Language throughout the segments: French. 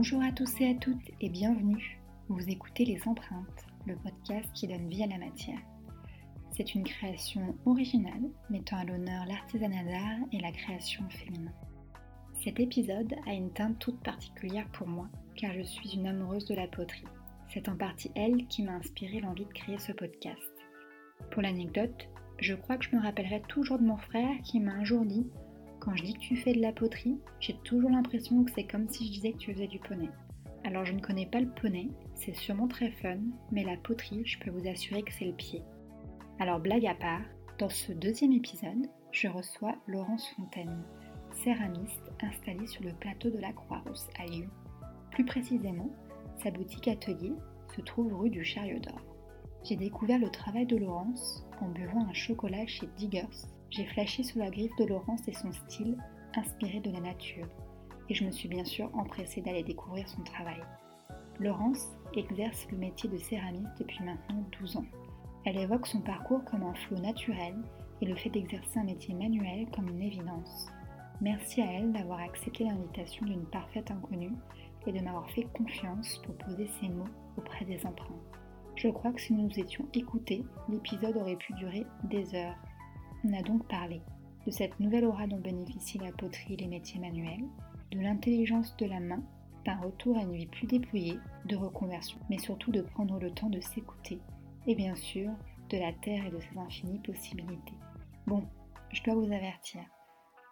Bonjour à tous et à toutes et bienvenue. Vous écoutez Les Empreintes, le podcast qui donne vie à la matière. C'est une création originale mettant à l'honneur l'artisanat d'art et la création féminin. Cet épisode a une teinte toute particulière pour moi car je suis une amoureuse de la poterie. C'est en partie elle qui m'a inspiré l'envie de créer ce podcast. Pour l'anecdote, je crois que je me rappellerai toujours de mon frère qui m'a un jour dit Quand je dis que tu fais de la poterie, j'ai toujours l'impression que c'est comme si je disais que tu faisais du poney. Alors je ne connais pas le poney, c'est sûrement très fun, mais la poterie, je peux vous assurer que c'est le pied. Alors blague à part, dans ce deuxième épisode, je reçois Laurence Fontaine, céramiste installée sur le plateau de la Croix-Rousse à Lyon. Plus précisément, sa boutique atelier se trouve rue du Chariot d'Or. J'ai découvert le travail de Laurence en buvant un chocolat chez Diggers. J'ai flashé sous la griffe de Laurence et son style inspiré de la nature. Et je me suis bien sûr empressée d'aller découvrir son travail. Laurence exerce le métier de céramiste depuis maintenant 12 ans. Elle évoque son parcours comme un flot naturel et le fait d'exercer un métier manuel comme une évidence. Merci à elle d'avoir accepté l'invitation d'une parfaite inconnue et de m'avoir fait confiance pour poser ses mots auprès des empreintes. Je crois que si nous nous étions écoutés, l'épisode aurait pu durer des heures. On a donc parlé de cette nouvelle aura dont bénéficient la poterie et les métiers manuels, de l'intelligence de la main, d'un retour à une vie plus déployée, de reconversion, mais surtout de prendre le temps de s'écouter, et bien sûr de la Terre et de ses infinies possibilités. Bon, je dois vous avertir,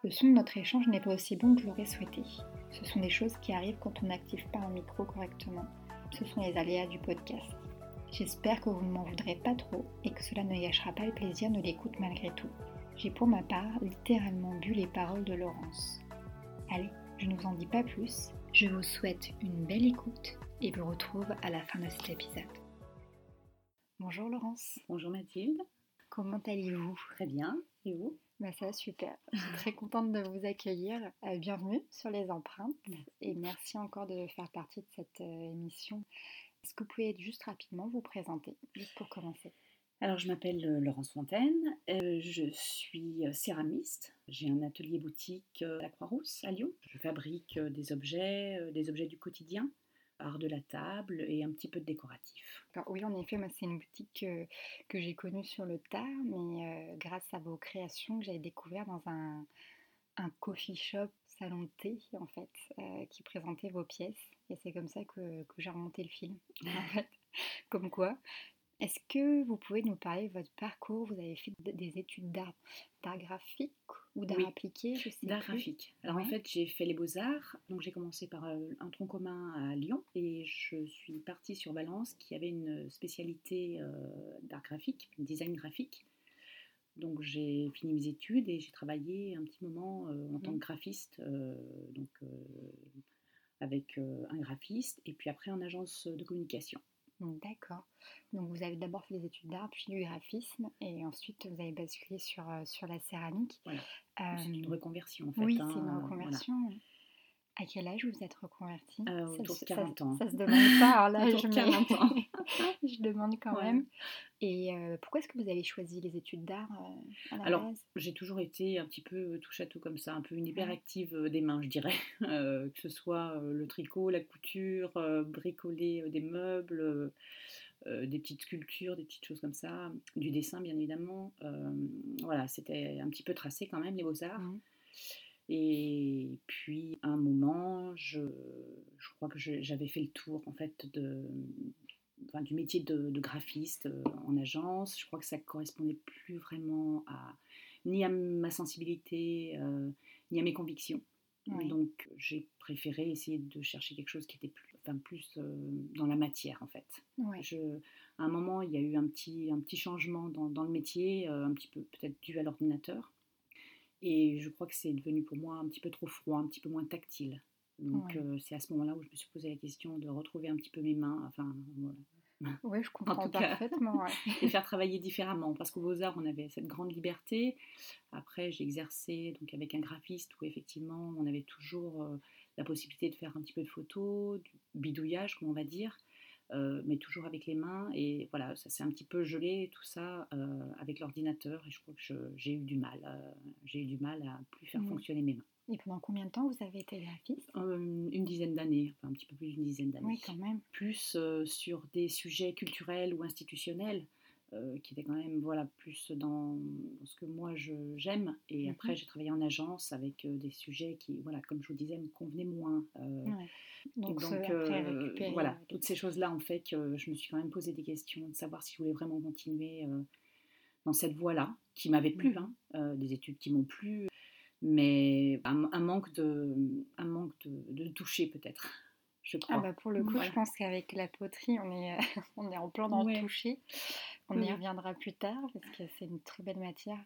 le son de notre échange n'est pas aussi bon que je l'aurais souhaité. Ce sont des choses qui arrivent quand on n'active pas un micro correctement. Ce sont les aléas du podcast. J'espère que vous ne m'en voudrez pas trop et que cela ne gâchera pas le plaisir de l'écoute malgré tout. J'ai pour ma part littéralement bu les paroles de Laurence. Allez, je ne vous en dis pas plus. Je vous souhaite une belle écoute et vous retrouve à la fin de cet épisode. Bonjour Laurence. Bonjour Mathilde. Comment allez-vous? Très bien. Et vous? Bah ça, super. Je suis très contente de vous accueillir. Euh, bienvenue sur les empreintes et merci encore de faire partie de cette euh, émission. Est-ce que vous pouvez juste rapidement vous présenter, juste pour commencer? Alors, je m'appelle euh, Laurence Fontaine, je suis céramiste. J'ai un atelier boutique à la Croix-Rousse à Lyon. Je fabrique des objets, des objets du quotidien, art de la table et un petit peu de décoratif. oui, en effet, c'est une boutique que, j'ai connue sur le tard, mais euh, grâce à vos créations que j'avais découvert dans un, coffee shop salon de thé, en fait, euh, qui présentait vos pièces. Et c'est comme ça que, que j'ai remonté le film, en fait. Comme quoi, est-ce que vous pouvez nous parler de votre parcours? Vous avez fait des études d'art, graphique ou d'art appliqué je sais D'art graphique. Alors en fait, j'ai fait les beaux-arts. Donc j'ai commencé par euh, un tronc commun à Lyon et je suis partie sur Valence qui avait une spécialité euh, d'art graphique, design graphique. Donc j'ai fini mes études et j'ai travaillé un petit moment euh, en tant que mmh. graphiste, donc avec un graphiste et puis après en agence de communication. D'accord. Donc vous avez d'abord fait des études d'art, puis du graphisme, et ensuite vous avez basculé sur, euh, sur la céramique. Voilà. c'est une reconversion en fait. Oui, c'est une hein, reconversion. À quel âge vous êtes reconvertie euh, Autour de 40 ans. Ça, se demande pas, alors là, je, 40 ans. je demande quand même. Et euh, pourquoi est-ce que vous avez choisi les études d'art euh, Alors, j'ai toujours été un petit peu touche à tout comme ça, un peu une hyperactive des mains, je dirais. que ce soit le tricot, la couture, bricoler des meubles. des petites sculptures, des petites choses comme ça, du dessin bien évidemment. voilà, c'était un petit peu tracé quand même les beaux-arts. Mmh. Et puis, à un moment, je, je crois que j'avais fait le tour en fait de, enfin, du métier de, graphiste euh, en agence. Je crois que ça correspondait plus vraiment à ni à ma sensibilité euh, ni à mes convictions. Donc, j'ai préféré essayer de chercher quelque chose qui était plus, enfin, plus euh, dans la matière en fait. Je, à un moment, il y a eu un petit, un petit changement dans, dans le métier, un petit peu peut-être dû à l'ordinateur. Et je crois que c'est devenu pour moi un petit peu trop froid, un petit peu moins tactile. Donc euh, c'est à ce moment-là où je me suis posé la question de retrouver un petit peu mes mains. Enfin, voilà. Oui, je comprends parfaitement. et faire travailler différemment. Parce qu'au Beaux-Arts, on avait cette grande liberté. Après, j'ai exercé donc, avec un graphiste où effectivement, on avait toujours euh, la possibilité de faire un petit peu de photos, du bidouillage, comme on va dire. Mais toujours avec les mains. Et voilà, ça s'est un petit peu gelé tout ça avec l'ordinateur. Et je crois que j'ai eu du mal. j'ai eu du mal à plus faire mmh. fonctionner mes mains. Et pendant combien de temps vous avez été graphiste? Une dizaine d'années, enfin un petit peu plus d'une dizaine d'années. Oui, quand même. Plus sur des sujets culturels ou institutionnels. Euh, qui était quand même voilà, plus dans, ce que moi j'aime. Et mmh après, j'ai travaillé en agence avec euh, des sujets qui, voilà, comme je vous disais, me convenaient moins. Euh, donc, voilà, toutes ces choses-là ont fait que je me suis quand même posé des questions de savoir si je voulais vraiment continuer dans cette voie-là, qui m'avait plu, mmh hein, des études qui m'ont plu, mais un, manque de, un manque de, de toucher peut-être. Je crois. Ah bah pour le coup, je pense qu'avec la poterie, on est, on est en plein dans le toucher. On y reviendra plus tard parce que c'est une très belle matière.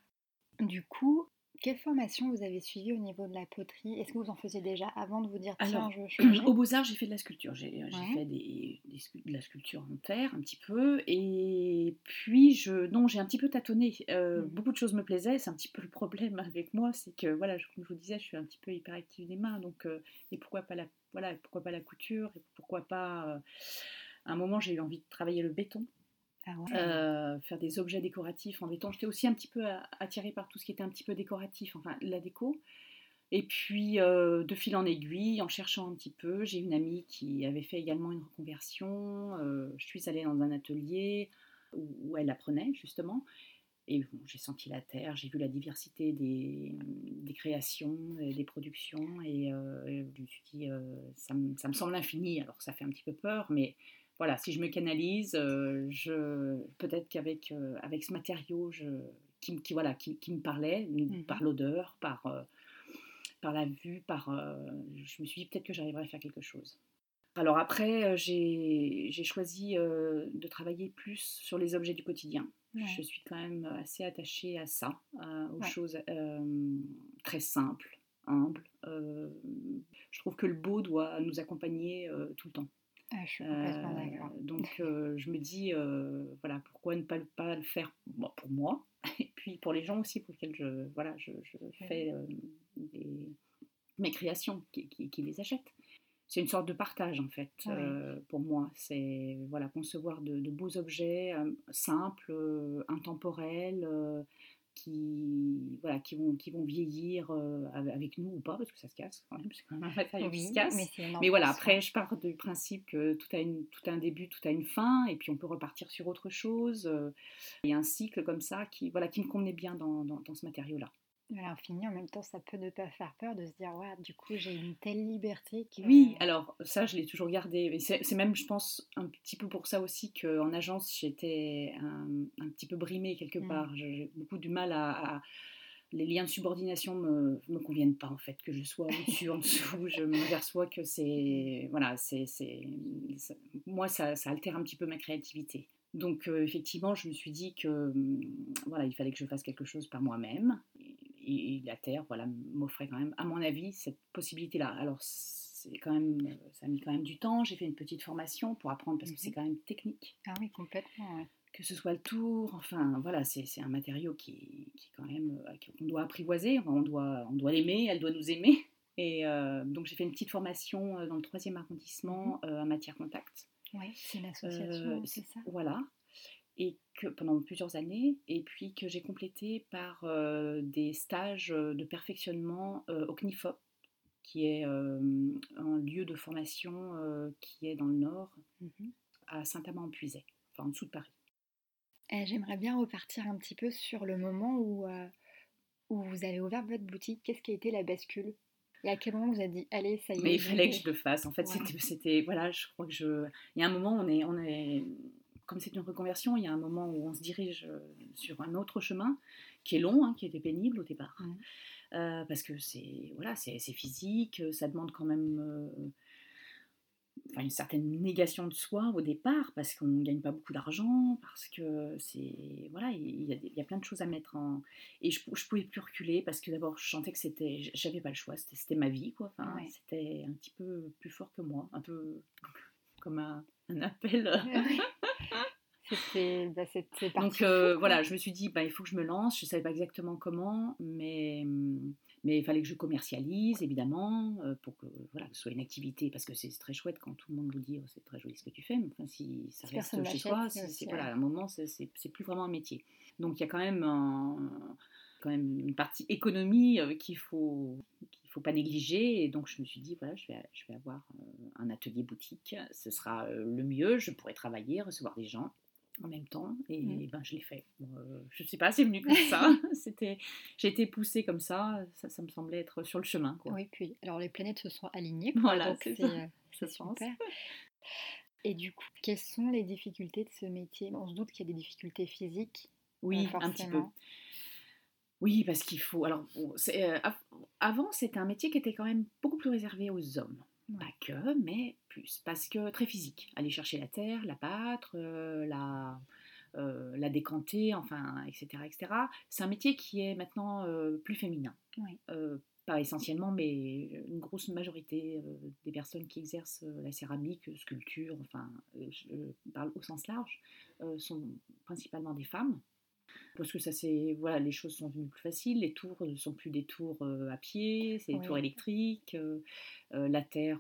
Du coup, quelle formation vous avez suivie au niveau de la poterie? Est-ce que vous en faisiez déjà avant de vous dire tiens, je, Au Beaux-Arts, j'ai fait de la sculpture. J'ai fait des, de la sculpture en terre un petit peu. Et puis, je, non, j'ai un petit peu tâtonné. Euh, mmh. Beaucoup de choses me plaisaient. C'est un petit peu le problème avec moi. C'est que, voilà, comme je vous disais, je suis un petit peu hyperactive des mains. Donc, euh, et pourquoi pas la, voilà, pourquoi pas la couture? Et pourquoi pas. Euh, à un moment, j'ai eu envie de travailler le béton. Euh, faire des objets décoratifs en béton. J'étais aussi un petit peu attirée par tout ce qui était un petit peu décoratif, enfin la déco. Et puis, euh, de fil en aiguille, en cherchant un petit peu, j'ai une amie qui avait fait également une reconversion. Euh, je suis allée dans un atelier où, elle apprenait justement. Et j'ai senti la terre, j'ai vu la diversité des, des créations, et des productions. Et, je me suis dit, ça, ça, me semble infini. Alors, ça fait un petit peu peur, mais voilà, si je me canalise, euh, je, peut-être qu'avec euh, avec ce matériau je, qui, qui voilà, qui, qui, me parlait, mmh par l'odeur, par, euh, par la vue, par, je me suis dit peut-être que j'arriverais à faire quelque chose. Alors après, j'ai choisi de travailler plus sur les objets du quotidien. Je suis quand même assez attachée à ça, aux choses très simples, humbles. je trouve que le beau doit nous accompagner tout le temps. Ah, je suis complètement euh, d'accord. donc euh, je me dis, euh, voilà, pourquoi ne pas, pas le faire pour moi et puis pour les gens aussi pour lesquels je, voilà, je, fais mes créations, qui, qui, les achètent. C'est une sorte de partage en fait pour moi. C'est voilà, concevoir de, de beaux objets simples, intemporels qui, voilà, qui, vont, qui vont vieillir euh, avec nous ou pas, parce que ça se casse quand même, c'est quand même un matériau qui se casse. Mais, voilà, après, je pars du principe que tout a, une, tout a un début, tout a une fin, et puis on peut repartir sur autre chose. Il y a un cycle comme ça qui, voilà, qui me convenait bien dans, dans, dans ce matériau-là l'infini, en même temps, ça peut ne pas faire peur de se dire, ouais, du coup, j'ai une telle liberté. Que... Oui, alors ça, je l'ai toujours gardé. C'est même, je pense, un petit peu pour ça aussi qu'en agence, j'étais un, petit peu brimée quelque mmh. part. J'ai beaucoup du mal à, Les liens de subordination me, me conviennent pas, en fait, que je sois au-dessus, en dessous. Je me perçois que c'est. Voilà, c'est. Moi, ça, ça altère un petit peu ma créativité. Donc euh, effectivement, je me suis dit que voilà, il fallait que je fasse quelque chose par moi-même et, la Terre, voilà, m'offrait quand même, à mon avis, cette possibilité-là. Alors, c'est quand même, ça a mis quand même du temps. J'ai fait une petite formation pour apprendre parce que c'est mhm. quand même technique. Ah oui, complètement. Que ce soit le tour, enfin voilà, c'est un matériau qui, qui quand même euh, qu'on doit apprivoiser, on doit, on doit l'aimer, elle doit nous aimer. Et euh, donc j'ai fait une petite formation euh, dans le troisième arrondissement mhm. à Matière Contact. Oui, c'est l'association, c'est ça? Voilà, et que pendant plusieurs années, et puis que j'ai complété par euh, des stages euh, de perfectionnement euh, au CNIFOP, qui est un lieu de formation qui est dans le nord, mmh à Saint-Amand-en-Puisaye, enfin en dessous de Paris. Eh, j'aimerais bien repartir un petit peu sur le moment où, où vous avez ouvert votre boutique. Qu'est-ce qui a été la bascule? Et à quel moment vous avez dit, allez, ça y est Mais il fallait que je le fasse. En fait, c'était, voilà, je crois que je. Il y a un moment, on est, on est, comme c'est une reconversion, il y a un moment où on se dirige euh, sur un autre chemin qui est long, hein, qui était pénible au départ. Euh, parce que c'est voilà, c'est physique, ça demande quand même euh, une certaine négation de soi au départ, parce qu'on ne gagne pas beaucoup d'argent, parce que c'est voilà, il y, a, plein de choses à mettre en et je, je pouvais plus reculer parce que d'abord je sentais que c'était, j'avais pas le choix, c'était ma vie quoi, enfin, c'était un petit peu plus fort que moi, un peu comme un, un appel. Bah, Donc euh, voilà, je me suis dit, bah, il faut que je me lance. Je ne savais pas exactement comment, mais, Mais il fallait que je commercialise, évidemment, euh, pour que voilà, ce soit une activité, parce que c'est très chouette quand tout le monde vous dit oh, c'est très joli ce que tu fais, mais enfin, si ça reste chez toi, c'est, voilà, à un moment, c'est, plus vraiment un métier. Donc il y a quand même, quand même une partie économie euh, qu'il faut, faut pas négliger. Et donc je me suis dit voilà, je vais, je vais avoir un atelier boutique, ce sera le mieux, je pourrai travailler, recevoir des gens en même temps et mmh. ben, je l'ai fait. Euh, je ne suis pas assez venue comme ça. C'était, j'ai été poussée comme ça, ça. Ça me semblait être sur le chemin. Quoi. Oui, puis alors les planètes se sont alignées. voilà, c'est, euh, super. Et du coup, quelles sont les difficultés de ce métier? On se doute qu'il y a des difficultés physiques. Oui, un petit peu. Oui, parce qu'il faut. Alors, euh, avant, c'était un métier qui était quand même beaucoup plus réservé aux hommes. Pas que, mais plus. Parce que très physique. Aller chercher la terre, la battre, euh, la, euh, la décanter, enfin, etc. etc. C'est un métier qui est maintenant euh, plus féminin. pas essentiellement, mais une grosse majorité des personnes qui exercent la céramique, sculpture, enfin, je parle au sens large, sont principalement des femmes parce que ça c'est voilà les choses sont devenues plus faciles les tours ne sont plus des tours euh, à pied c'est des tours électriques euh, euh, la terre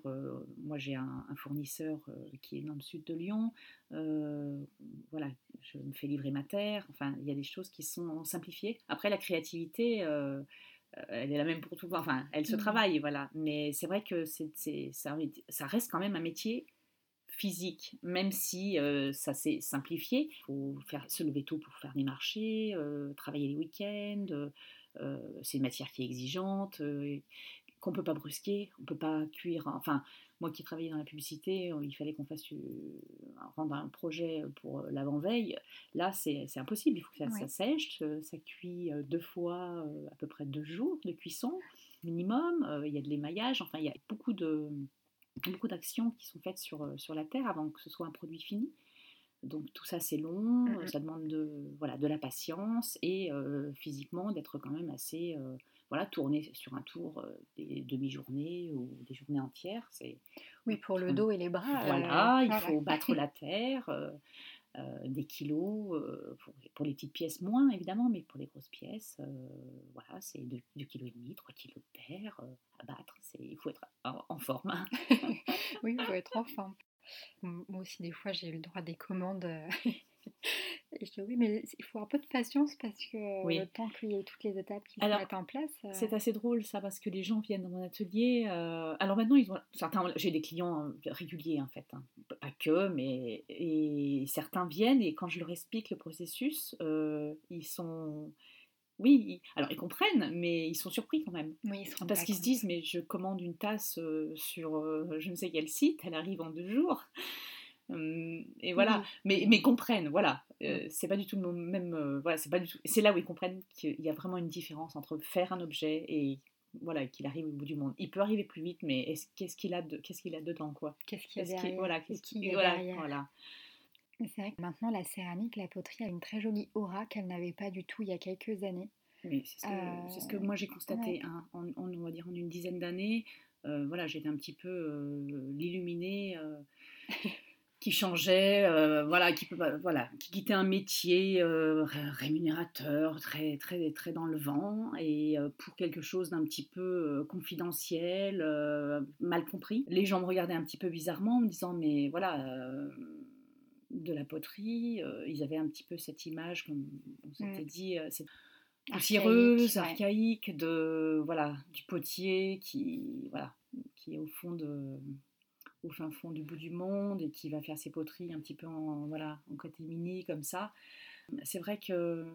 moi j'ai un, fournisseur qui est dans le sud de Lyon voilà je me fais livrer ma terre enfin il y a des choses qui sont simplifiées. Après la créativité elle est la même pour tout enfin elle se mmh. travaille voilà. Mais c'est vrai que c'est ça, ça reste quand même un métier physique, même si euh, ça s'est simplifié. Il faut faire, se lever tôt pour faire des marchés, euh, travailler les week-ends. Euh, c'est une matière qui est exigeante, qu'on ne peut pas brusquer, on ne peut pas cuire. Enfin, moi qui travaillais dans la publicité, il fallait qu'on fasse rendre un projet pour l'avant-veille. Là, c'est impossible. Il faut que ça, sèche. Ça cuit deux fois, à peu près deux jours de cuisson minimum. il y a de l'émaillage. Enfin, il y a beaucoup de beaucoup d'actions qui sont faites sur, euh, sur la Terre avant que ce soit un produit fini. Donc tout ça c'est long, mmh ça demande de, voilà, de la patience et euh, physiquement d'être quand même assez euh, voilà, tourné sur un tour des demi-journées ou des journées entières. C'est, oui, pour le dos et les bras. Voilà, il faut battre la terre, des kilos, pour, les petites pièces moins évidemment, mais pour les grosses pièces, voilà, c'est 2,5 kg et demi, 3 kg de terre à battre il faut être en, forme. oui, il faut être en forme. Moi aussi, des fois, j'ai eu le droit des commandes. Euh, et je dis oui, mais il faut un peu de patience parce que oui. le temps qu'il y ait toutes les étapes qui se mettent en place. Euh, c'est assez drôle ça parce que les gens viennent dans mon atelier. Euh, alors maintenant, ils ont certains, j'ai des clients réguliers en fait, hein. pas que, mais et certains viennent et quand je leur explique le processus, ils sont oui, alors ils comprennent, mais ils sont surpris quand même. Oui, ils Parce qu'ils se disent, mais je commande une tasse euh, sur euh, je ne sais quel site, elle arrive en deux jours. Et voilà, mais, mais comprennent, voilà. Euh, c'est pas du tout le même. voilà, c'est pas du tout. C'est là où ils comprennent qu'il y a vraiment une différence entre faire un objet et voilà qu'il arrive au bout du monde. Il peut arriver plus vite, mais qu'est-ce qu'il a de, qu'est-ce qu'il a dedans quoi? Qu'est-ce qu'il y a derrière Voilà, qu'est-ce qu'il derrière? voilà. C'est vrai que maintenant, la céramique, la poterie a une très jolie aura qu'elle n'avait pas du tout il y a quelques années. Oui, c'est ce, que, moi j'ai euh, constaté hein, en, on va dire en une dizaine d'années. Euh, voilà, j'étais un petit peu euh, qui changeait, voilà, qui, voilà, qui quittait un métier rémunérateur, très, très, très dans le vent, et pour quelque chose d'un petit peu confidentiel, mal compris. Les gens me regardaient un petit peu bizarrement en me disant, mais voilà de la poterie. Euh, ils avaient un petit peu cette image, comme on s'était mm. dit, euh, cette poussiéreuse, archaïque, de voilà du potier qui voilà qui est au fond de au fin fond du bout du monde et qui va faire ses poteries un petit peu en voilà en côté mini comme ça. C'est vrai que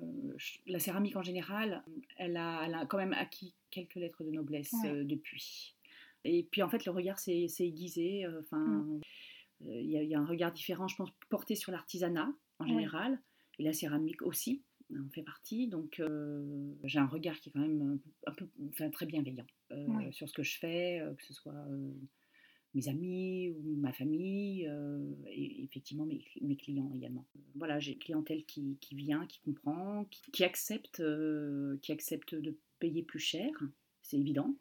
la céramique en général, elle a, elle a quand même acquis quelques lettres de noblesse euh, depuis. Et puis en fait, le regard s'est aiguisé. Enfin, mm. Euh, il y, a un regard différent, je pense, porté sur l'artisanat en général, et la céramique aussi en fait partie. Donc euh, j'ai un regard qui est quand même un peu, enfin, très bienveillant euh, sur ce que je fais, que ce soit mes amis ou ma famille, et effectivement mes, clients également. Voilà, j'ai une clientèle qui, qui, vient, qui comprend, qui, accepte, qui accepte de payer plus cher, c'est évident.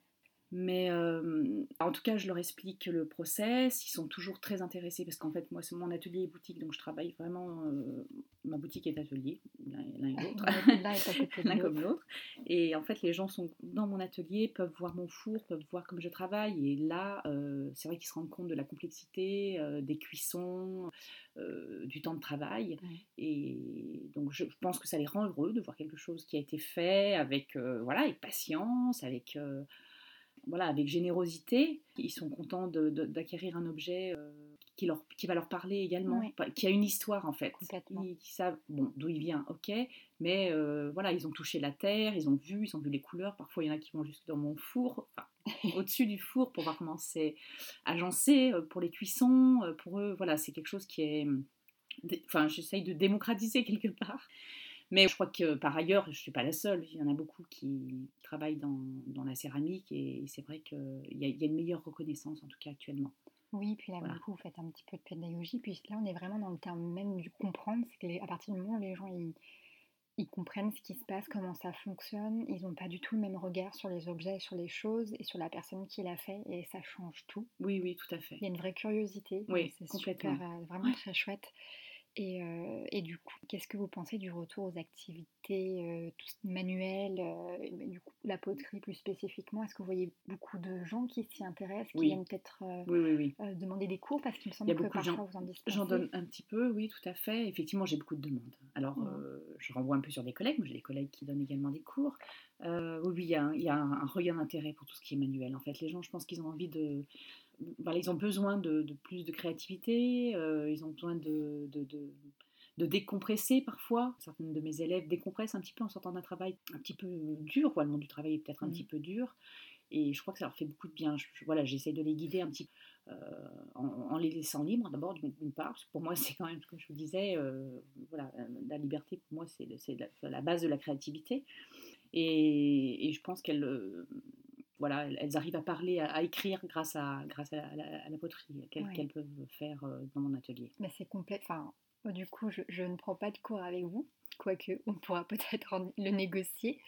Mais en tout cas, je leur explique le process. Ils sont toujours très intéressés parce qu'en fait, moi, c'est mon atelier et boutique, donc je travaille vraiment. Euh, ma boutique est atelier, l'un et l'autre, l'un comme l'autre. Et en fait, les gens sont dans mon atelier, peuvent voir mon four, peuvent voir comme je travaille. Et là, euh, c'est vrai qu'ils se rendent compte de la complexité des cuissons, du temps de travail. Et donc, je pense que ça les rend heureux de voir quelque chose qui a été fait avec, voilà, avec patience, avec voilà, avec générosité. Ils sont contents d'acquérir un objet euh, qui, leur, qui va leur parler également, qui a une histoire en fait. Ils, savent bon, d'où il vient, ok, mais euh, voilà, ils ont touché la terre, ils ont vu, ils ont vu les couleurs. Parfois, il y en a qui vont jusque dans mon four, au-dessus du four pour voir comment c'est agencé euh, pour les cuissons. Pour eux, voilà, c'est quelque chose qui est. Enfin, j'essaye de démocratiser quelque part. Mais je crois que par ailleurs, je ne suis pas la seule. Il y en a beaucoup qui travaillent dans, dans la céramique et c'est vrai qu'il y, y, a une meilleure reconnaissance, en tout cas actuellement. Oui, puis là, beaucoup, vous faites un petit peu de pédagogie. Puis là, on est vraiment dans le terme même du comprendre. C'est qu'à partir du moment où les gens ils, ils, comprennent ce qui se passe, comment ça fonctionne, ils n'ont pas du tout le même regard sur les objets, sur les choses et sur la personne qui l'a fait. Et ça change tout. Oui, oui, tout à fait. Il y a une vraie curiosité. Oui, c'est. Super, euh, vraiment très chouette. Et, euh, et, du coup, qu'est-ce que vous pensez du retour aux activités euh, manuelles, euh, du coup, la poterie plus spécifiquement Est-ce que vous voyez beaucoup de gens qui s'y intéressent, qui viennent peut-être oui, oui, demander des cours? Parce qu'il me semble que parfois vous en dispensez. J'en donne un petit peu, oui, tout à fait. Effectivement, j'ai beaucoup de demandes. Alors, je renvoie un peu sur des collègues. J'ai des collègues qui donnent également des cours. oui, il y a, il y a un, un regain d'intérêt pour tout ce qui est manuel. En fait, les gens, je pense qu'ils ont envie de ils ont besoin de, plus de créativité, euh, ils ont besoin de, de, décompresser parfois. Certaines de mes élèves décompressent un petit peu en sortant d'un travail un petit peu dur, le monde du travail est peut-être un mmh. petit peu dur, et je crois que ça leur fait beaucoup de bien. voilà, j'essaie de les guider un petit peu euh, en, les laissant libres d'abord d'une part. Pour moi, c'est quand même, comme je vous disais, euh, voilà, la liberté pour moi c'est la, base de la créativité. Et, et je pense qu'elle voilà, elles arrivent à parler, à, écrire grâce à, grâce à, la, poterie qu'elles peuvent faire euh, dans mon atelier. Mais c'est complet. Enfin, du coup, je, ne prends pas de cours avec vous, quoique on pourra peut-être le négocier,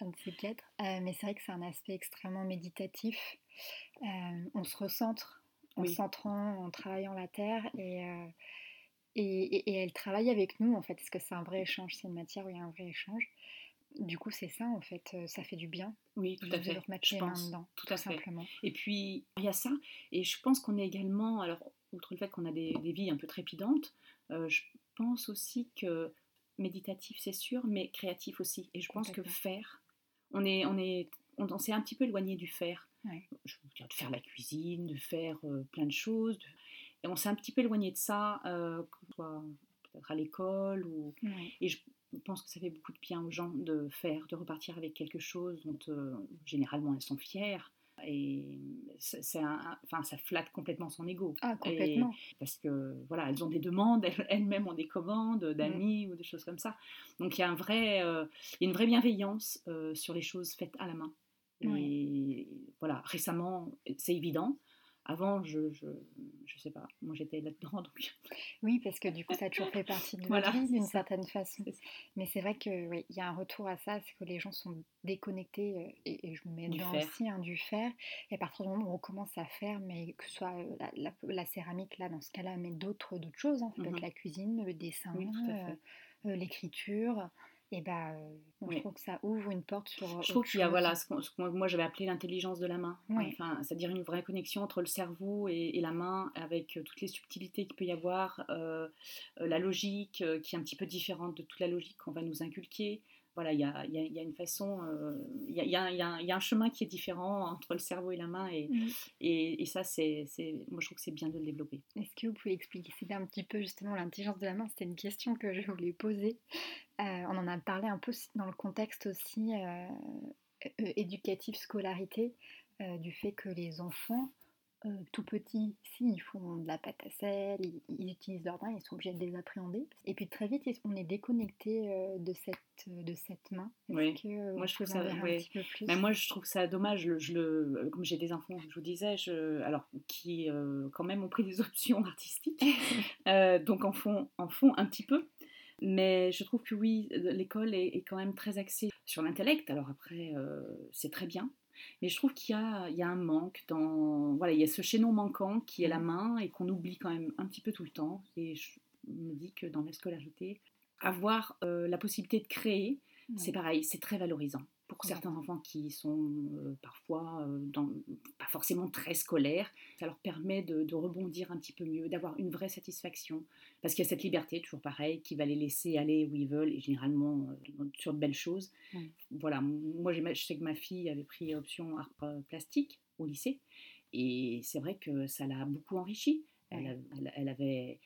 un de ces quatre. Euh, mais c'est vrai que c'est un aspect extrêmement méditatif. Euh, on se recentre en centrant, en travaillant la terre et, et, et, elle travaille avec nous en fait, parce que c'est un vrai échange, c'est une matière où il y a un vrai échange. Du coup, c'est ça en fait, ça fait du bien. Oui, tout à fait. je pense, dedans, tout, à simplement. fait. Et puis, il y a ça, et je pense qu'on est également, alors, outre le fait qu'on a des, vies un peu trépidantes, je pense aussi que méditatif, c'est sûr, mais créatif aussi. Et je pense que faire, on est, on est, on, s'est un petit peu éloigné du faire. Je veux dire, de faire la cuisine, de faire plein de choses. Et on s'est un petit peu éloigné de ça, euh, soit peut-être à l'école. Ou... Et je, je pense que ça fait beaucoup de bien aux gens de faire, de repartir avec quelque chose dont euh, généralement elles sont fières. Et c'est enfin, ça flatte complètement son ego. Ah, complètement. parce que voilà, elles ont des demandes, elles-mêmes ont des commandes d'amis ou des choses comme ça. Donc il y a un vrai, euh, une vraie bienveillance euh, sur les choses faites à la main. Et voilà, récemment, c'est évident. Avant, je, je, je sais pas, moi j'étais là-dedans. Donc... Oui, parce que du coup, ça a toujours fait partie de voilà, vie d'une certaine façon. Mais c'est vrai qu'il oui, y a un retour à ça, c'est que les gens sont déconnectés, euh, et, je me mets dedans aussi, hein, du fer. Et à partir du moment où on commence à faire, mais que ce soit euh, la, la, céramique, là, dans ce cas-là, mais d'autres choses, hein, ça peut être mmh la cuisine, le dessin, euh, l'écriture et bah, euh, je trouve que ça ouvre une porte sur. Je trouve qu'il y a voilà, ce, que moi j'avais appelé l'intelligence de la main. Enfin, c'est-à-dire une vraie connexion entre le cerveau et, la main, avec euh, toutes les subtilités qu'il peut y avoir, euh, la logique qui est un petit peu différente de toute la logique qu'on va nous inculquer voilà, il y a, y, a, y a, une façon, il y, a, y, a, un chemin qui est différent entre le cerveau et la main, et, mmh. et, et, ça, c'est, moi je trouve que c'est bien de le développer. Est-ce que vous pouvez expliquer C'était un petit peu justement l'intelligence de la main, c'était une question que je voulais poser. Euh, on en a parlé un peu dans le contexte aussi euh, éducatif, scolarité, euh, du fait que les enfants euh, tout petits, s'ils font de la pâte à sel, ils, utilisent leurs mains, ils sont obligés de les appréhender. Et puis très vite, on est déconnecté euh, de, cette, de cette main. Oui. Euh, moi, je trouve ça, Mais moi, je trouve ça dommage. Je, le, comme j'ai des enfants, je vous disais, je, alors qui quand même ont pris des options artistiques, donc en font, en font un petit peu. Mais je trouve que oui, l'école est, quand même très axée sur l'intellect. Alors après, c'est très bien. Mais je trouve qu'il y a, il y a un manque dans. Voilà, il y a ce chaînon manquant qui est la mmh. main et qu'on oublie quand même un petit peu tout le temps. Et je me dis que dans la scolarité, avoir la possibilité de créer, c'est pareil, c'est très valorisant pour certains enfants qui sont euh, parfois euh, dans, pas forcément très scolaires, ça leur permet de, rebondir un petit peu mieux, d'avoir une vraie satisfaction, parce qu'il y a cette liberté, toujours pareil, qui va les laisser aller où ils veulent, et généralement euh, sur de belles choses. Voilà, moi je sais que ma fille avait pris option art plastique au lycée, et c'est vrai que ça l'a beaucoup enrichi. elle avait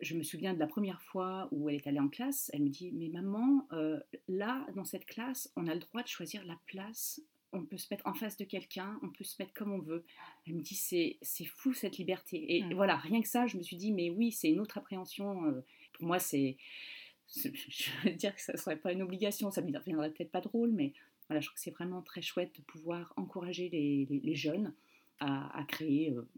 je me souviens de la première fois où elle est allée en classe, elle me dit Mais maman, euh, là, dans cette classe, on a le droit de choisir la place. On peut se mettre en face de quelqu'un, on peut se mettre comme on veut. Elle me dit C'est, c'est fou cette liberté. Et mmh. voilà, rien que ça, je me suis dit Mais oui, c'est une autre appréhension. Euh, pour moi, c'est. Je veux dire que ça ne serait pas une obligation, ça ne me deviendrait peut-être pas drôle, mais voilà, je trouve que c'est vraiment très chouette de pouvoir encourager les, les jeunes à, créer euh,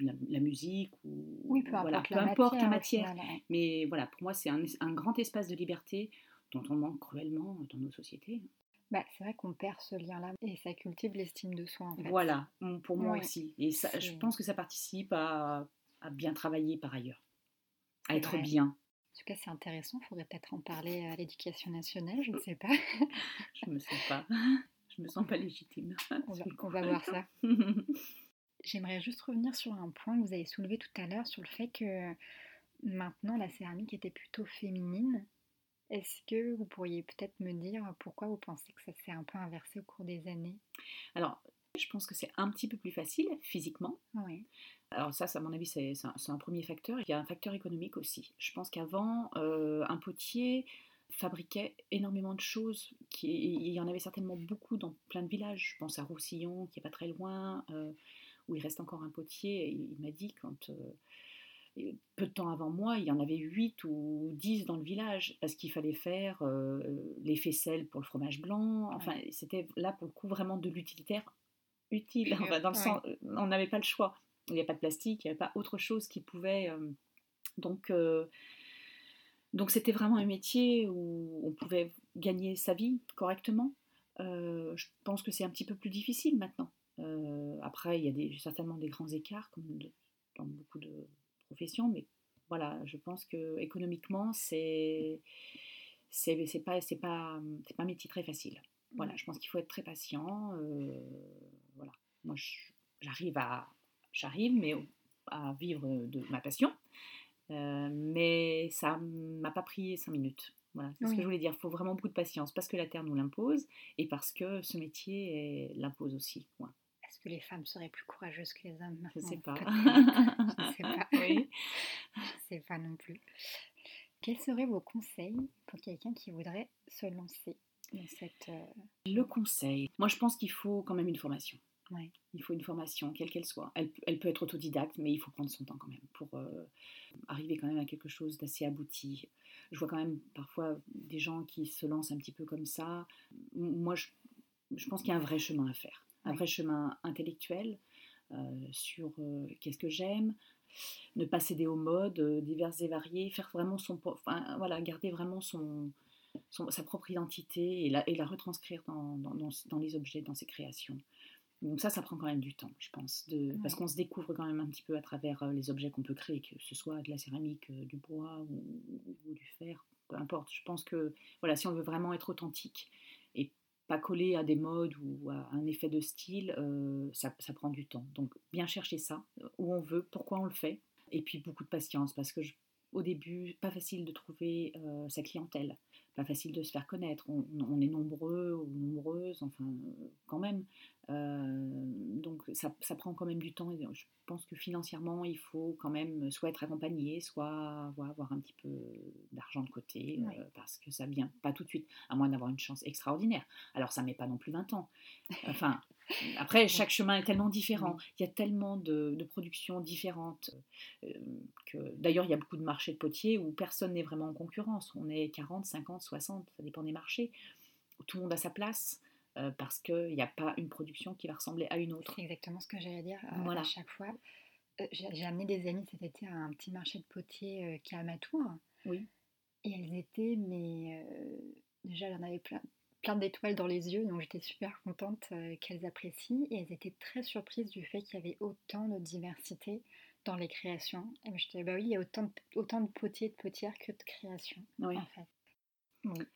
la, musique ou oui, peu voilà, importe, peu la, importe matière, la matière. Mais voilà, pour moi, c'est un, un, grand espace de liberté dont on manque cruellement dans nos sociétés. Bah, c'est vrai qu'on perd ce lien-là et ça cultive l'estime de soi. En fait. Voilà, pour moi aussi. Et ça, je pense que ça participe à, à bien travailler par ailleurs, à être bien. En tout cas, c'est intéressant. Il faudrait peut-être en parler à l'éducation nationale, je ne sais pas. je ne me sens pas. Je me sens pas légitime. On va, on va voir ça. J'aimerais juste revenir sur un point que vous avez soulevé tout à l'heure, sur le fait que maintenant la céramique était plutôt féminine. Est-ce que vous pourriez peut-être me dire pourquoi vous pensez que ça s'est un peu inversé au cours des années? Alors, je pense que c'est un petit peu plus facile physiquement. Oui. Alors ça, à mon avis, c'est un, premier facteur. Il y a un facteur économique aussi. Je pense qu'avant, euh, un potier fabriquait énormément de choses. Qui, il y en avait certainement beaucoup dans plein de villages. Je pense à Roussillon, qui est pas très loin. Euh, où il reste encore un potier. Il, m'a dit quand euh, peu de temps avant moi, il y en avait 8 ou 10 dans le village parce qu'il fallait faire euh, les faisselles pour le fromage blanc. Enfin, c'était là pour le coup vraiment de l'utilitaire utile. dans le on n'avait pas le choix. Il n'y avait pas de plastique, il n'y avait pas autre chose qui pouvait. Euh, donc, donc c'était vraiment un métier où on pouvait gagner sa vie correctement. je pense que c'est un petit peu plus difficile maintenant. Euh, après, il y a des, certainement des grands écarts, comme dans beaucoup de professions, mais voilà, je pense que économiquement, c'est c'est pas c'est pas c'est pas un métier très facile. Voilà, je pense qu'il faut être très patient. Euh, voilà, moi j'arrive à j'arrive mais à vivre de ma passion, euh, mais ça m'a pas pris cinq minutes. Voilà, c'est ce que je voulais dire. Il faut vraiment beaucoup de patience parce que la terre nous l'impose et parce que ce métier l'impose aussi. Que les femmes seraient plus courageuses que les hommes Je ne sais pas. Je ne sais pas. oui. Je ne sais pas non plus. Quels seraient vos conseils pour quelqu'un qui voudrait se lancer dans cette... Euh, Le conseil, moi je pense qu'il faut quand même une formation. Ouais. Il faut une formation, quelle qu'elle soit. Elle, elle, peut être autodidacte, mais il faut prendre son temps quand même pour euh, arriver quand même à quelque chose d'assez abouti. Je vois quand même parfois des gens qui se lancent un petit peu comme ça. Moi, je, je pense qu'il y a un vrai chemin à faire un vrai chemin intellectuel euh, sur euh, qu'est-ce que j'aime, ne pas céder aux modes euh, diverses et variées, faire vraiment son, enfin, voilà, garder vraiment son, sa propre identité et la, et la retranscrire dans, dans, dans, les objets, dans ses créations. Donc ça, ça prend quand même du temps, je pense, de, parce qu'on se découvre quand même un petit peu à travers les objets qu'on peut créer, que ce soit de la céramique, du bois ou, ou, du fer, peu importe. Je pense que voilà, si on veut vraiment être authentique pas coller à des modes ou à un effet de style, euh, ça, prend du temps. Donc bien chercher ça, euh, où on veut, pourquoi on le fait, et puis beaucoup de patience, parce que au début, pas facile de trouver euh, sa clientèle, pas facile de se faire connaître. On, est nombreux ou nombreuses, enfin quand même. Donc ça, ça, prend quand même du temps. Et je pense que financièrement, il faut quand même soit être accompagné, soit avoir un petit peu d'argent de côté, euh, parce que ça vient pas tout de suite, à moins d'avoir une chance extraordinaire. Alors ça met pas non plus 20 ans. Enfin, après, chaque chemin est tellement différent. Il y a tellement de, productions différentes. Euh, que D'ailleurs, il y a beaucoup de marchés de potiers où personne n'est vraiment en concurrence. On est 40, 50, 60, ça dépend des marchés. Tout le monde a sa place. Euh, parce qu'il n'y a pas une production qui va ressembler à une autre. C'est exactement ce que j'allais dire euh, à chaque fois. Euh, j'ai amené des amis cet été à un petit marché de potiers qui est à Matour. Oui. Et elles étaient, mais déjà, elles en avaient plein, plein d'étoiles dans les yeux, donc j'étais super contente qu'elles apprécient. Et elles étaient très surprises du fait qu'il y avait autant de diversité dans les créations. Et je disais, bah oui, il y a autant de, autant de potiers et de potières que de créations, Oui. en fait.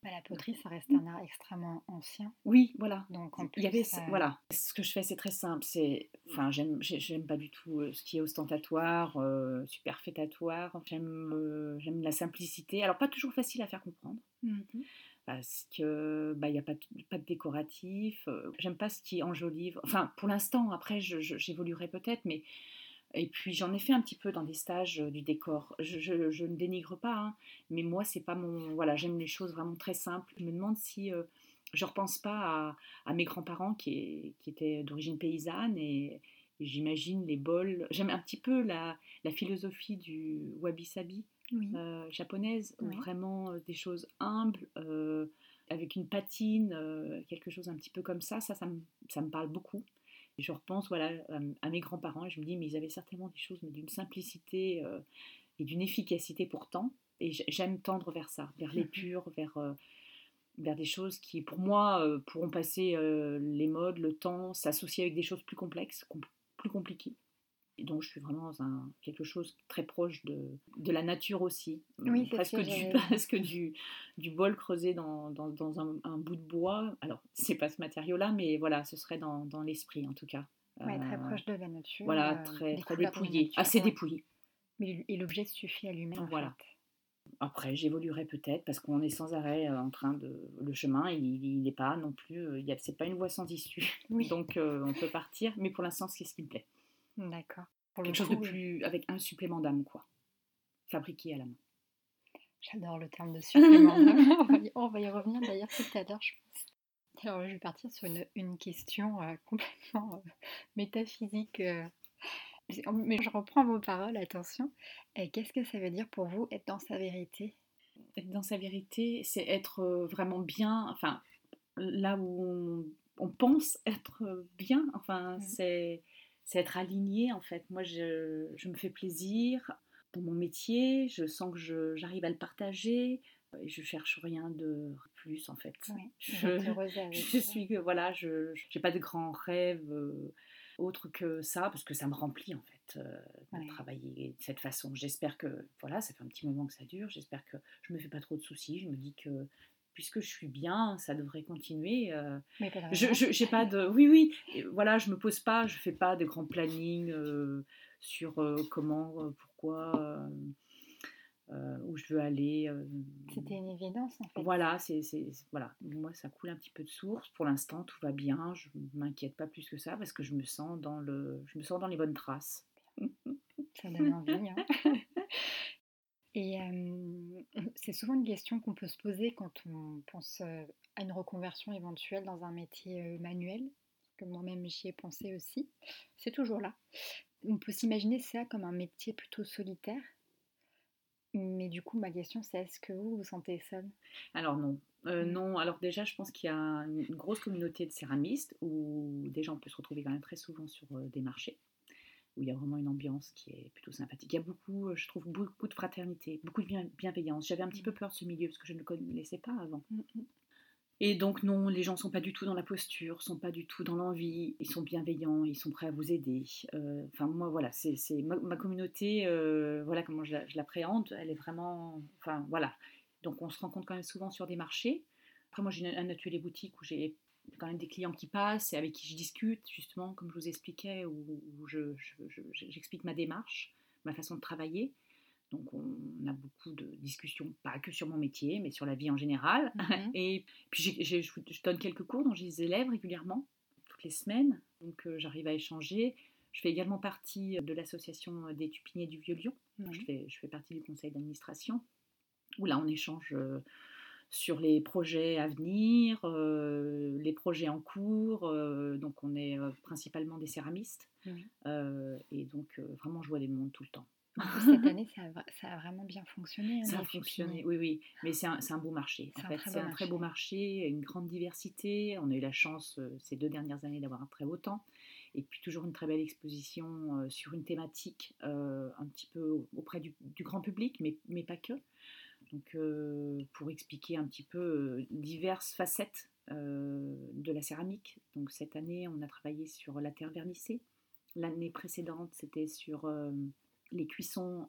Bah, la poterie, ça reste un art extrêmement ancien. Oui, voilà. Donc en Il y avait, plus, euh, voilà, ce que je fais, c'est très simple. C'est, enfin, j'aime, j'ai- j'aime pas du tout euh, ce qui est ostentatoire, euh, superfétatoire. J'aime, euh, j'aime la simplicité. Alors pas toujours facile à faire comprendre, mhm. parce que bah il y a pas, de- pas de décoratif. j'aime pas ce qui enjolive. Enfin, pour l'instant, après, j'évoluerai peut-être, mais et puis j'en ai fait un petit peu dans des stages euh, du décor. Je, je- je ne dénigre pas, hein, mais moi c'est pas mon. Voilà, j'aime les choses vraiment très simples. Je me demande si euh, je repense pas à, à mes grands-parents qui, étaient d'origine paysanne et, et j'imagine les bols. J'aime un petit peu la, la philosophie du wabi-sabi Oui. euh, japonaise, où vraiment euh, des choses humbles, avec une patine, quelque chose un petit peu comme ça, ça, ça me, ça me parle beaucoup. Et je repense voilà, à, mes grands-parents et je me dis, mais ils avaient certainement des choses, mais d'une simplicité euh, et d'une efficacité pourtant. Et j'aime tendre vers ça, vers l'épure, vers, euh, vers des choses qui, pour moi, euh, pourront passer les modes, le temps, s'associer avec des choses plus complexes, com- plus compliquées. Et donc, je suis vraiment dans un, quelque chose très proche de, de la nature aussi. Oui, c'est ce presque que du, presque du, du bol creusé dans, dans, dans un, un bout de bois. Alors, c'est pas ce matériau-là, mais voilà, ce serait dans, dans l'esprit en tout cas. Ouais, très Euh, proche de la nature. Voilà, euh, très, très dépouillé. nature, Assez ouais. dépouillé. Mais, et l'objet suffit à lui-même. Voilà. fait. Après, j'évoluerai peut-être parce qu'on est sans arrêt euh, en train de. Le chemin, il n'est pas non plus. euh, il y a- C'est pas une voie sans issue. Oui. Donc, euh, on peut partir. Mais pour l'instant, c'est ce qui me plaît. D'accord. Quelque chose de coup, plus. avec un supplément d'âme, quoi. Fabriqué à la main. J'adore le terme de supplément. d'âme. on, va y, revenir d'ailleurs tout à l'heure, je pense. Alors, je vais partir sur une, une question euh, complètement euh, métaphysique. euh. Mais je reprends vos paroles, attention. Euh, Qu'est-ce que ça veut dire pour vous être dans sa vérité? Être dans sa vérité, c'est être euh, vraiment bien. Enfin, là où on, on pense être euh, bien, enfin, Mhm. c'est c'est être aligné en fait. Moi, je, je me fais plaisir dans mon métier, je sens que j'arrive à le partager, et je cherche rien de plus en fait. Oui, Je- Je suis que voilà, je n'ai pas de grands rêves euh, autres que ça parce que ça me remplit en fait euh, de Ouais. travailler de cette façon. J'espère que voilà, ça fait un petit moment que ça dure. J'espère que je me fais pas trop de soucis. Je me dis que puisque je suis bien, ça devrait continuer. euh, Mais pas de je j'ai pas de oui oui et voilà, je me pose pas, je fais pas de grands plannings euh, sur euh, comment, pourquoi. où je veux aller. C'était une évidence en fait. voilà, c'est- voilà. Moi, ça coule un petit peu de source. Pour l'instant, tout va bien. Je m'inquiète pas plus que ça parce que je me sens dans le, je me sens dans les bonnes traces. Ça donne envie. hein. Et euh, c'est souvent une question qu'on peut se poser quand on pense à une reconversion éventuelle dans un métier manuel, que moi-même j'y ai pensé aussi. C'est toujours là. On peut s'imaginer ça comme un métier plutôt solitaire. Mais du coup, ma question c'est est-ce que vous vous sentez seul? Alors non, Euh, Mm. non. Alors déjà, je pense qu'il y a une grosse communauté de céramistes où déjà on peut se retrouver quand même très souvent sur des marchés où il y a vraiment une ambiance qui est plutôt sympathique. Il y a beaucoup, euh, je trouve, beaucoup de fraternité, beaucoup de bien- bienveillance. J'avais un petit peu peur de ce milieu parce que je ne le connaissais pas avant. Et donc non, les gens sont pas du tout dans la posture, sont pas du tout dans l'envie, ils sont bienveillants, ils sont prêts à vous aider. Euh, Enfin moi voilà, c'est ma, ma communauté, euh, voilà comment je, la- je l'appréhende, elle est vraiment, enfin voilà. Donc on se rencontre quand même souvent sur des marchés. Après moi j'ai un atelier boutique où j'ai quand même des clients qui passent et avec qui je discute justement, comme je vous expliquais, où, où je- je- je- j'explique ma démarche, ma façon de travailler. Donc on a beaucoup de discussions, pas que sur mon métier, mais sur la vie en général. Mhm. Et puis je, je donne quelques cours dont j'ai des élèves régulièrement, toutes les semaines. Donc euh, j'arrive à échanger. Je fais également partie de l'association des Tupiniers du Vieux-Lyon. Je, fais, je fais partie du conseil d'administration, où là on échange euh, sur les projets à venir, euh, les projets en cours. euh, donc on est euh, principalement des céramistes. Et donc vraiment je vois des mondes tout le temps. Cette année, ça a, vra- ça a vraiment bien fonctionné. hein, Ça a fonctionné, oui, oui. Mais c'est un, beau marché. En C'est un fait, très c'est beau un très beau marché, une grande diversité. On a eu la chance ces deux dernières années d'avoir un très beau temps. Et puis toujours une très belle exposition sur une thématique euh, un petit peu auprès du, du grand public, mais, mais pas que. Donc, pour expliquer un petit peu diverses facettes de la céramique. Donc, cette année, on a travaillé sur la terre vernissée. L'année précédente, c'était sur les cuissons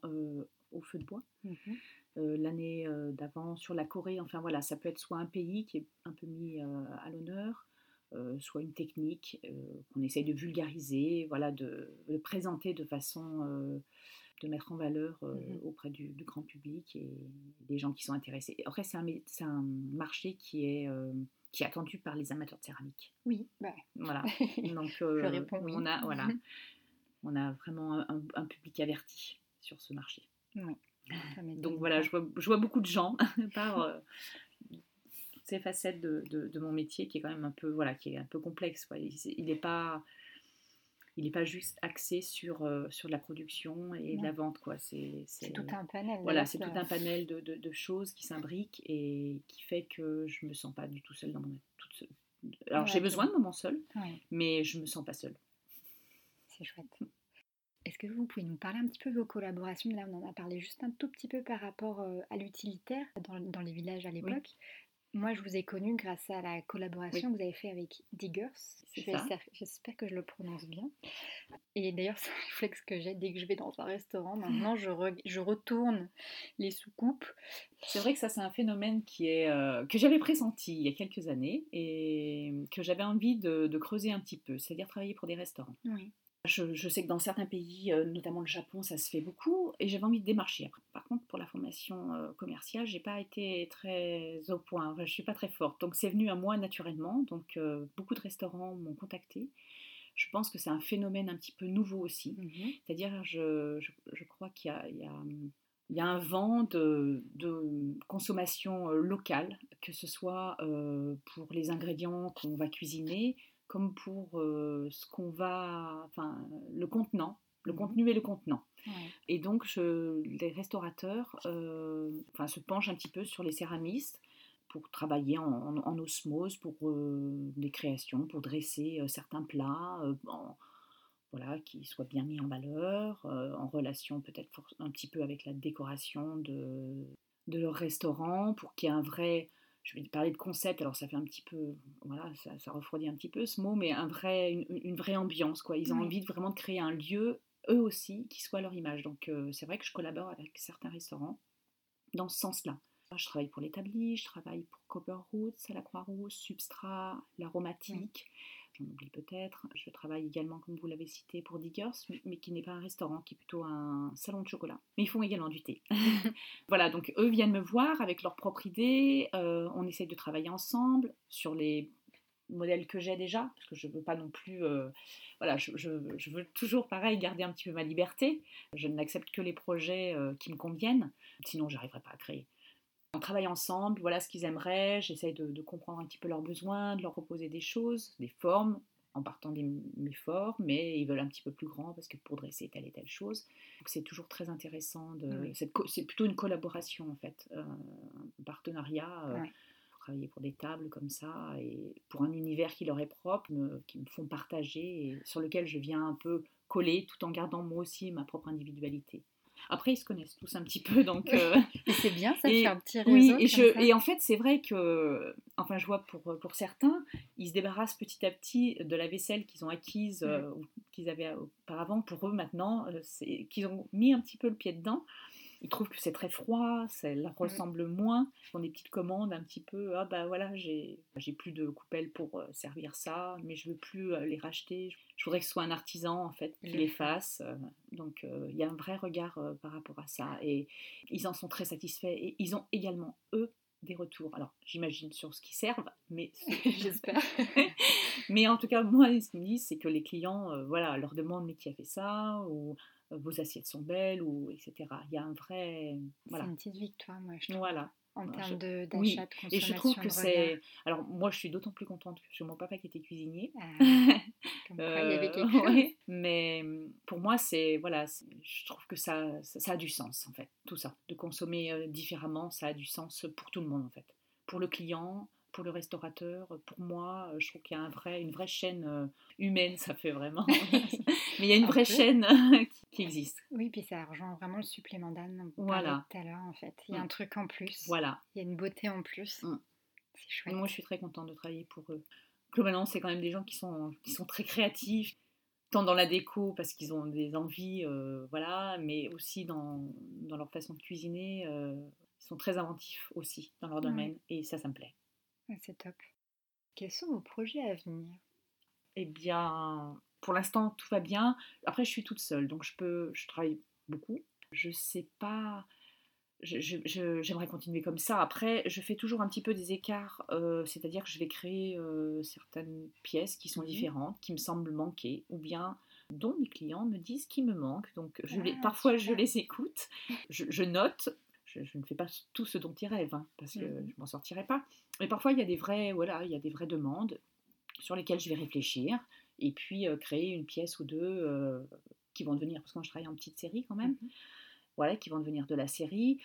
au feu de bois. Mhm. L'année d'avant, sur la Corée. Enfin, voilà, ça peut être soit un pays qui est un peu mis à l'honneur, soit une technique qu'on essaye de vulgariser, voilà, de, de présenter de façon de mettre en valeur euh, mmh auprès du, grand public et des gens qui sont intéressés. Après, c'est un, un, marché qui est, euh, qui est attendu par les amateurs de céramique. Oui, bah. voilà. Donc, euh, on, a, voilà, on a vraiment un, public averti sur ce marché. Oui. Donc voilà, je vois, je vois, beaucoup de gens par toutes ces facettes de, de, mon métier qui est quand même un peu, voilà, qui est un peu complexe. Il n'est pas il n'est pas juste axé sur, euh, sur la production et la vente. quoi. C'est tout un panel. Voilà, c'est tout un panel de, de, choses qui s'imbriquent et qui fait que je ne me sens pas du tout seule dans mon... Toute seule. Alors j'ai besoin de moments seuls, mais je ne me sens pas seule. C'est chouette. Est-ce que vous pouvez nous parler un petit peu de vos collaborations? Là, on en a parlé juste un tout petit peu par rapport euh, à l'utilitaire dans, dans, les villages à l'époque. Moi, je vous ai connu grâce à la collaboration que vous avez fait avec Diggers. J'espère que je le prononce bien. Et d'ailleurs, c'est un réflexe que j'ai dès que je vais dans un restaurant. Maintenant, je, je retourne les soucoupes. C'est vrai que ça, c'est un phénomène qui est, euh, que j'avais pressenti il y a quelques années et que j'avais envie de, de, creuser un petit peu, c'est-à-dire travailler pour des restaurants. Oui. Je, sais que dans certains pays, euh, notamment le Japon, ça se fait beaucoup, et j'avais envie de démarcher. Par contre, pour la formation euh, commerciale, j'ai pas été très au point. Enfin, je suis pas très forte, donc c'est venu à moi naturellement. Donc euh, beaucoup de restaurants m'ont contacté. Je pense que c'est un phénomène un petit peu nouveau aussi. Mhm. C'est-à-dire, je, je, crois qu'il y, y, y a, un vent de, de consommation locale, que ce soit pour les ingrédients qu'on va cuisiner, comme pour euh, ce qu'on va, enfin, le contenant, le mhm. contenu et le contenant. Et donc, je, les restaurateurs euh, enfin, se penchent un petit peu sur les céramistes pour travailler en, osmose, pour euh, des créations, pour dresser certains plats, voilà, qui soient bien mis en valeur, en relation peut-être un petit peu avec la décoration de, de leur restaurant, pour qu'il y ait un vrai je vais parler de concept, alors ça fait un petit peu, voilà, ça, refroidit un petit peu ce mot, mais un vrai, une, vraie ambiance, quoi. Ils ont envie de vraiment de créer un lieu, eux aussi, qui soit leur image. Donc euh, c'est vrai que je collabore avec certains restaurants dans ce sens-là. Je travaille pour l'établi, je travaille pour Copper Roots, la Croix-Rouge, Substrat, l'aromatique j'en oublie peut-être. Je travaille également, comme vous l'avez cité, pour Diggers, mais qui n'est pas un restaurant, qui est plutôt un salon de chocolat. Mais ils font également du thé. voilà, donc eux viennent me voir avec leurs propres idées. Euh, on essaie de travailler ensemble sur les modèles que j'ai déjà, parce que je ne veux pas non plus... Euh, voilà, je, veux toujours, pareil, garder un petit peu ma liberté. Je n'accepte que les projets euh, qui me conviennent, sinon j'arriverai pas à créer. On travaille ensemble, voilà ce qu'ils aimeraient, j'essaye de, comprendre un petit peu leurs besoins, de leur proposer des choses, des formes, en partant des mes formes, mais ils veulent un petit peu plus grand parce que pour dresser telle et telle chose. Donc c'est toujours très intéressant. De, C'est plutôt une collaboration en fait, euh, un partenariat. Euh, travailler pour des tables comme ça et pour un univers qui leur est propre, qui me font partager et sur lequel je viens un peu coller tout en gardant moi aussi ma propre individualité. Après, ils se connaissent tous un petit peu, donc. Euh, c'est bien, ça fait un petit réseau. Oui, et, je, et en fait, c'est vrai que, enfin, je vois pour, pour certains, ils se débarrassent petit à petit de la vaisselle qu'ils ont acquise, euh, ou qu'ils avaient auparavant. Pour eux, maintenant, euh, c'est qu'ils ont mis un petit peu le pied dedans ils trouvent que c'est très froid, ça leur ressemble moins. Ils font des petites commandes un petit peu. Ah bah voilà, j'ai plus de coupelles pour euh, servir ça, mais je veux plus euh, les racheter. Je voudrais que ce soit un artisan en fait qui les fasse. Euh, donc il y a un vrai regard par rapport à ça et ils en sont très satisfaits et ils ont également eux des retours. Alors, j'imagine sur ce qui servent, mais j'espère. mais en tout cas, moi, ce qu'ils me disent, c'est que les clients, voilà, leur demandent mais qui a fait ça ou vos assiettes sont belles, ou etc. Il y a un vrai. Voilà. C'est une petite victoire, moi, je trouve. Voilà. En termes d'achat, de, oui. de Et je trouve que c'est. Alors, moi, je suis d'autant plus contente que j'ai mon papa qui était cuisinier. Ah, comme il y avait quelque chose. Mais pour moi, c'est. Voilà, je trouve que ça, ça, a du sens, en fait, tout ça. De consommer euh, différemment, ça a du sens pour tout le monde, en fait. Pour le client, pour le restaurateur, pour moi, euh, je trouve qu'il y a un vrai, une vraie chaîne euh, humaine, ça fait vraiment. Mais il y a une Un vraie peu. chaîne qui, qui existe. Oui, puis ça rejoint vraiment le supplément d'âme Voilà. tout à l'heure en fait. Il y a Mm. un truc en plus, Voilà. il y a une beauté en plus. Mm. C'est chouette. Moi, je suis très contente de travailler pour eux. Globalement, c'est quand même des gens qui sont, qui sont très créatifs, tant dans la déco parce qu'ils ont des envies, euh, voilà, mais aussi dans, dans leur façon de cuisiner. euh, ils sont très inventifs aussi dans leur domaine et ça, ça me plaît. C'est top. Quels sont vos projets à venir? Eh bien, pour l'instant, tout va bien. Après, je suis toute seule, donc je peux, je travaille beaucoup. Je sais pas. J'aimerais continuer comme ça. Après, je fais toujours un petit peu des écarts, euh, c'est-à-dire que je vais créer euh, certaines pièces qui sont Mhm. différentes, qui me semblent manquer, ou bien dont mes clients me disent qu'il me manque. Donc, je les, Ah, parfois, je les écoute, je, je note. Je, je ne fais pas tout ce dont ils rêvent, hein, parce que Mhm. je m'en sortirai pas. Mais parfois, il y a des vrais, voilà, il y a des vraies demandes sur lesquelles je vais réfléchir et puis créer une pièce ou deux qui vont devenir, parce que moi je travaille en petite série quand même, Mhm. voilà, qui vont devenir de la série.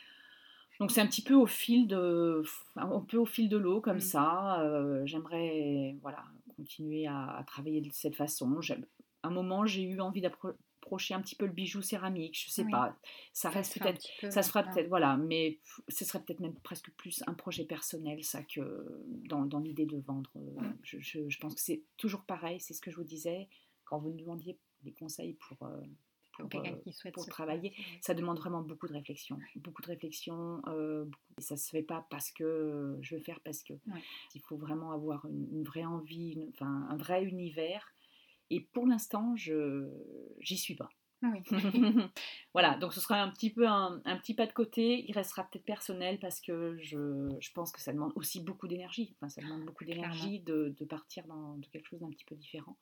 Donc c'est un petit peu au fil de, un peu au fil de l'eau comme Mhm. ça. euh, J'aimerais, voilà, continuer à, à travailler de cette façon. À un moment, j'ai eu envie d'approcher un petit peu le bijou céramique. Je sais Oui. pas, ça Ça reste peut-être peu ça se fera peut-être, voilà, mais ce serait peut-être même presque plus un projet personnel, ça, que dans, dans l'idée de vendre. euh, Je, je- je pense que c'est toujours pareil, c'est ce que je vous disais quand vous me demandiez des conseils pour, euh, Pour euh, qui souhaite pour travailler. ça demande vraiment beaucoup de réflexion, beaucoup de réflexion. euh, et ça se fait pas parce que je veux faire parce que. Ouais. Il faut vraiment avoir une, une vraie envie, une- enfin un vrai univers. Et pour l'instant, je j'y suis pas. Ah oui. voilà, donc ce sera un petit peu un, un petit pas de côté. Il restera peut-être personnel parce que je, je pense que ça demande aussi beaucoup d'énergie. Enfin, ça demande beaucoup d'énergie de, de partir dans de quelque chose d'un petit peu différent.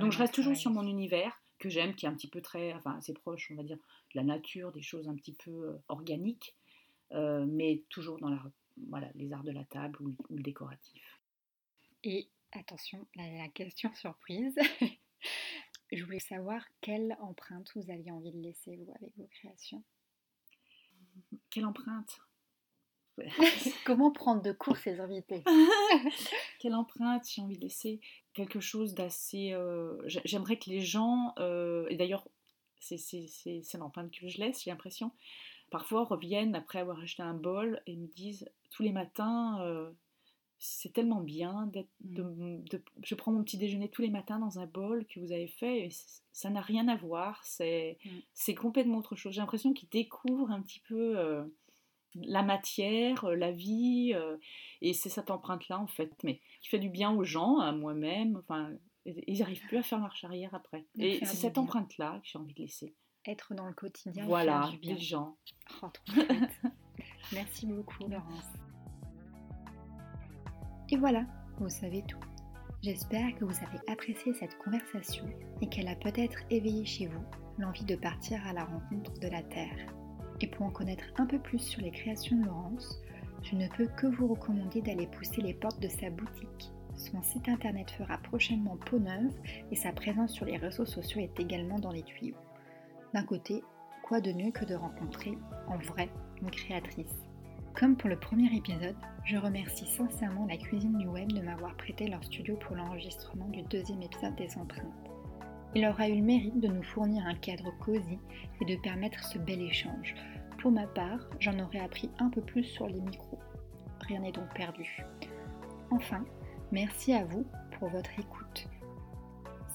Donc je reste toujours travail sur mon univers que j'aime, qui est un petit peu très, enfin assez proche, on va dire, de la nature, des choses un petit peu euh, organiques, euh, mais toujours dans la, voilà, les arts de la table ou, ou le décoratif. Et attention, la, la question surprise. Je voulais savoir quelle empreinte vous aviez envie de laisser, vous, avec vos créations. Quelle empreinte? Comment prendre de court ses invités? Quelle empreinte j'ai envie de laisser? Quelque chose d'assez. euh, j'ai- J'aimerais que les gens, euh, et d'ailleurs, c'est l'empreinte que je laisse, j'ai l'impression, parfois reviennent après avoir acheté un bol et me disent tous les matins. euh, c'est tellement bien d'être. De, de- je prends mon petit déjeuner tous les matins dans un bol que vous avez fait et ça n'a rien à voir. C'est Mm. c'est complètement autre chose. J'ai l'impression qu'ils découvrent un petit peu euh, la matière, euh, la vie. euh, et c'est cette empreinte-là, en fait, mais qui fait du bien aux gens, à moi-même. Enfin, ils n'arrivent plus à faire marche arrière après. Et c'est cette empreinte-là que j'ai envie de laisser. Être dans le quotidien, voilà, du bien. les gens. Oh, trop. Merci beaucoup, Laurence. Et voilà, vous savez tout. J'espère que vous avez apprécié cette conversation et qu'elle a peut-être éveillé chez vous l'envie de partir à la rencontre de la Terre. Et pour en connaître un peu plus sur les créations de Laurence, je ne peux que vous recommander d'aller pousser les portes de sa boutique. Son site internet fera prochainement peau neuve et sa présence sur les réseaux sociaux est également dans les tuyaux. D'un côté, quoi de mieux que de rencontrer en vrai une créatrice? Comme pour le premier épisode, je remercie sincèrement la cuisine du web de m'avoir prêté leur studio pour l'enregistrement du deuxième épisode des empreintes. Il aura eu le mérite de nous fournir un cadre cosy et de permettre ce bel échange. Pour ma part, j'en aurais appris un peu plus sur les micros. Rien n'est donc perdu. Enfin, merci à vous pour votre écoute.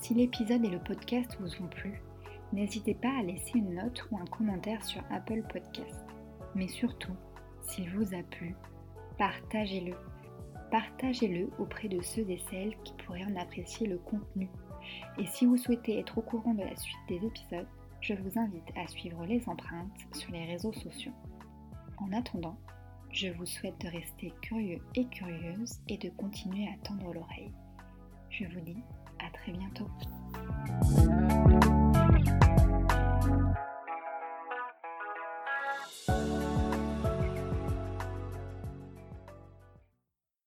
Si l'épisode et le podcast vous ont plu, n'hésitez pas à laisser une note ou un commentaire sur Apple Podcast. Mais surtout, s'il vous a plu, partagez-le. Partagez-le auprès de ceux et celles qui pourraient en apprécier le contenu. Et si vous souhaitez être au courant de la suite des épisodes, je vous invite à suivre les empreintes sur les réseaux sociaux. En attendant, je vous souhaite de rester curieux et curieuse et de continuer à tendre l'oreille. Je vous dis à très bientôt.